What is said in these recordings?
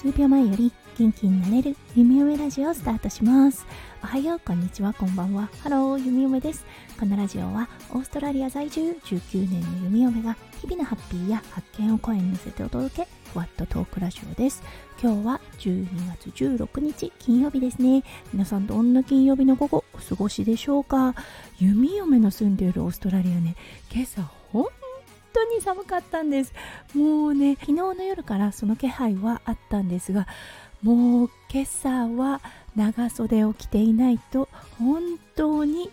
数秒前より元気になれるゆみよめラジオをスタートします。おはようこんにちはこんばんは。ハローゆみよめです。このラジオはオーストラリア在住19年のゆみよめが日々のハッピーや発見を声に乗せてお届けふわっとトークラジオです。今日は12月16日金曜日ですね。皆さんどんな金曜日の午後お過ごしでしょうか？ゆみよめの住んでいるオーストラリアね今朝当に寒かったんです。もうね昨日の夜からその気配はあったんですがもう今朝は長袖を着ていないと本当に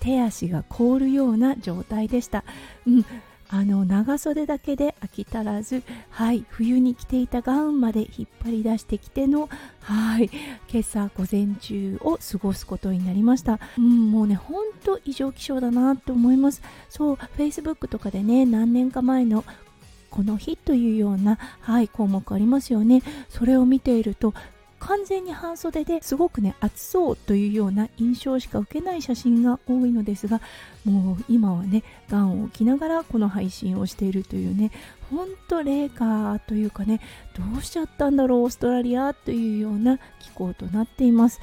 手足が凍るような状態でした、うん、あの長袖だけで飽き足らず、はい、冬に着ていたガウンまで引っ張り出してきての、はい、今朝午前中を過ごすことになりました。うん、もうね、ほんと異常気象だなと思います。そう、Facebook とかでね、何年か前のこの日というような、はい、項目ありますよね。それを見ていると、完全に半袖ですごくね暑そうというような印象しか受けない写真が多いのですがもう今はねガンを着ながらこの配信をしているというねほんと冷夏というかねどうしちゃったんだろうオーストラリアというような気候となっています。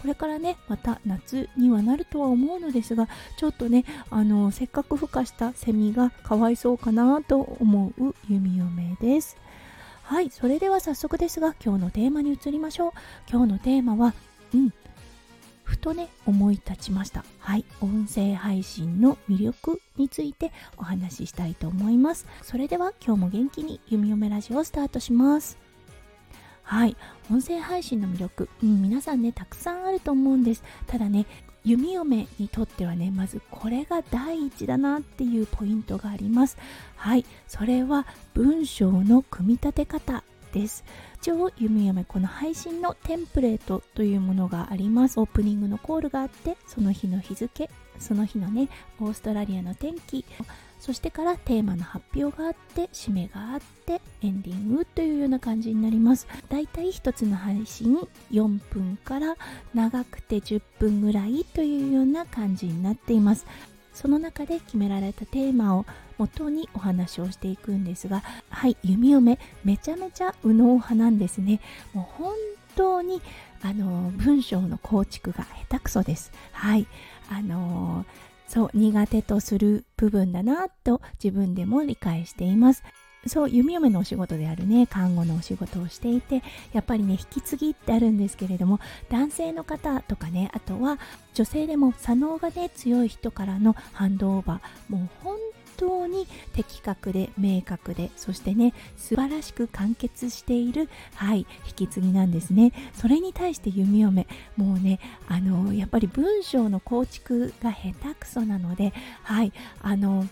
これからねまた夏にはなるとは思うのですがちょっとねあのせっかく孵化したセミがかわいそうかなと思う弓嫁です。はいそれでは早速ですが今日のテーマに移りましょう。今日のテーマはうん。ふとね思い立ちました。はい音声配信の魅力についてお話ししたいと思います。それでは今日も元気に弓嫁ラジオをスタートします。はい音声配信の魅力、うん、皆さんねたくさんあると思うんです。ただね弓嫁にとってはねまずこれが第一だなっていうポイントがあります。はい。それは文章の組み立て方です。一応弓嫁この配信のテンプレートというものがあります。オープニングのコールがあってその日の日付その日のねオーストラリアの天気。そしてからテーマの発表があって締めがあってエンディングというような感じになります。だいたい1つの配信4分から長くて10分ぐらいというような感じになっています。その中で決められたテーマを元にお話をしていくんですがはい弓嫁めちゃめちゃ右脳派なんですね。もう本当にあの文章の構築が下手くそです。はい。あのーそう苦手とする部分だなと自分でも理解しています。そう弓嫁のお仕事であるね看護のお仕事をしていてやっぱりね引き継ぎってあるんですけれども男性の方とかねあとは女性でも左脳がね強い人からのハンドオーバーもう本当に的確で明確でそしてね素晴らしく完結しているはい引き継ぎなんですね。それに対して弓嫁もうねあのやっぱり文章の構築が下手くそなのではいあの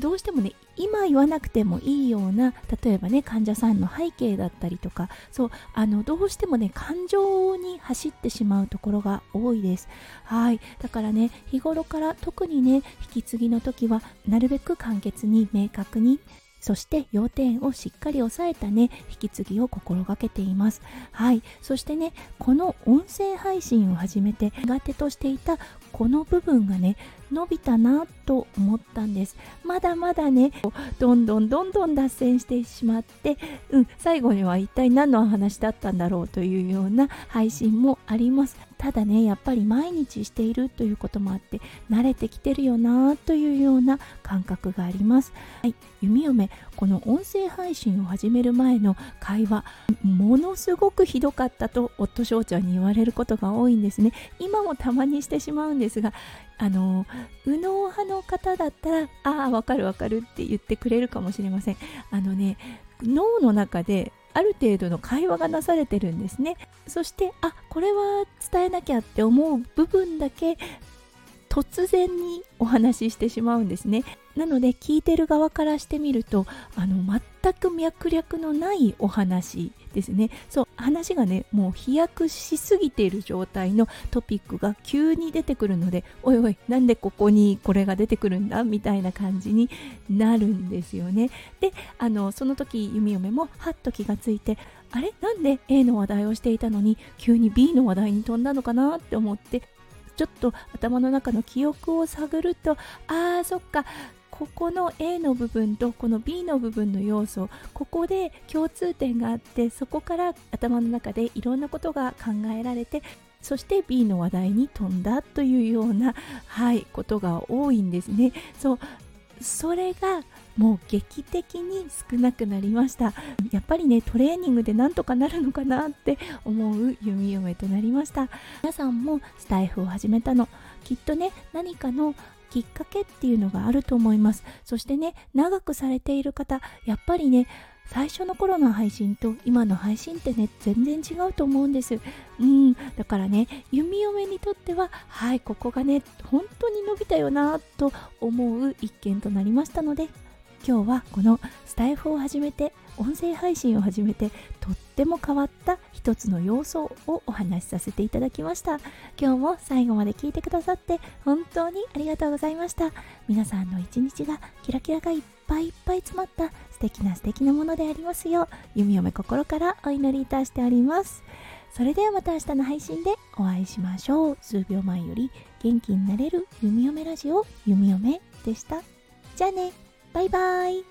どうしてもね今言わなくてもいいような例えばね患者さんの背景だったりとかそうあのどうしてもね感情に走ってしまうところが多いです。はい。だからね日頃から特にね引き継ぎの時はなるべく簡潔に明確にそして要点をしっかり押さえたね引き継ぎを心がけています。はい。そしてねこの音声配信を始めて苦手としていたこの部分がね伸びたなと思ったんです。まだまだねどんどんどんどん脱線してしまって、うん、最後には一体何の話だったんだろうというような配信もあります。ただねやっぱり毎日しているということもあって慣れてきてるよなというような感覚があります。はい弓嫁この音声配信を始める前の会話ものすごくひどかったと夫翔ちゃんに言われることが多いんですね。今もたまにしてしまうんですがあの右脳派の方だったらああわかるわかるって言ってくれるかもしれません。あのね脳の中である程度の会話がなされてるんですね。そしてあこれは伝えなきゃって思う部分だけ突然にお話ししてしまうんですね。なので聞いてる側からしてみるとあの全く脈絡のないお話ですね。そう話がねもう飛躍しすぎている状態のトピックが急に出てくるのでおいおいなんでここにこれが出てくるんだみたいな感じになるんですよね。であのその時弓嫁もはっと気がついてあれ？なんで A の話題をしていたのに急に B の話題に飛んだのかなって思ってちょっと頭の中の記憶を探るとあーそっか。ここの A の部分とこの B の部分の要素ここで共通点があってそこから頭の中でいろんなことが考えられてそして B の話題に飛んだというような、はい、ことが多いんですね。そうそれがもう劇的に少なくなりました。やっぱりねトレーニングでなんとかなるのかなって思う弓嫁となりました。皆さんもスタイフを始めたの。きっとね何かのきっかけっていうのがあると思います。そしてね長くされている方やっぱりね最初の頃の配信と今の配信ってね全然違うと思うんです。うん。だからね弓嫁にとってははいここがね本当に伸びたよなと思う一件となりましたので今日はこのスタイフを始めて音声配信を始めてとっても変わった一つの要素をお話しさせていただきました。今日も最後まで聞いてくださって本当にありがとうございました。皆さんの一日がキラキラがいっぱいいっぱい詰まった素敵な素敵なものでありますよう弓嫁心からお祈りいたしております。それではまた明日の配信でお会いしましょう。数秒前より元気になれる弓嫁ラジオ弓嫁でした。じゃあね。バイバイ。